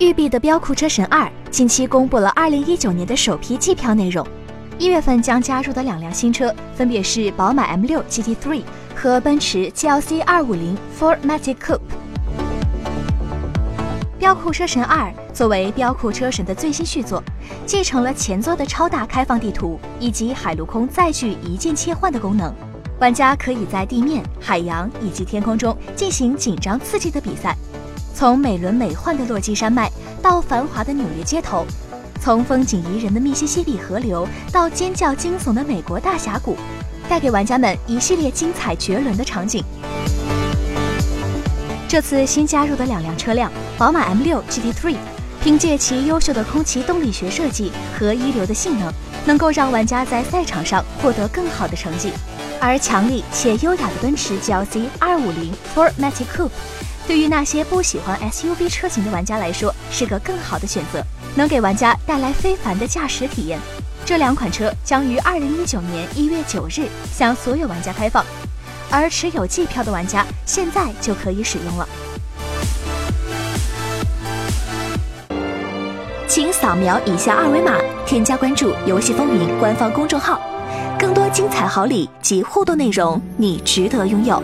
育碧的《飙酷车神二》近期公布了2019年的首批季票内容，一月份将加入的两辆新车分别是宝马 M6 GT3 和奔驰 GLC 250 4MATIC Coupe。《飙酷车神二》作为《飙酷车神》的最新续作，继承了前作的超大开放地图以及海陆空载具一键切换的功能。玩家可以在地面、海洋以及天空中进行紧张刺激的比赛，从美轮美奂的落基山脉到繁华的纽约街头，从风景宜人的密西西比河流到尖叫惊悚的美国大峡谷，带给玩家们一系列精彩绝伦的场景。这次新加入的两辆车辆，宝马 M6 GT3，凭借其优秀的空气动力学设计和一流的性能，能够让玩家在赛场上获得更好的成绩。而强力且优雅的奔驰 GLC 250 4MATIC Coupe，对于那些不喜欢 SUV 车型的玩家来说，是个更好的选择，能给玩家带来非凡的驾驶体验。这两款车将于2019年1月9日向所有玩家开放。而持有季票的玩家现在就可以使用了，请扫描以下二维码，添加关注“游戏风云”官方公众号，更多精彩好礼及互动内容，你值得拥有。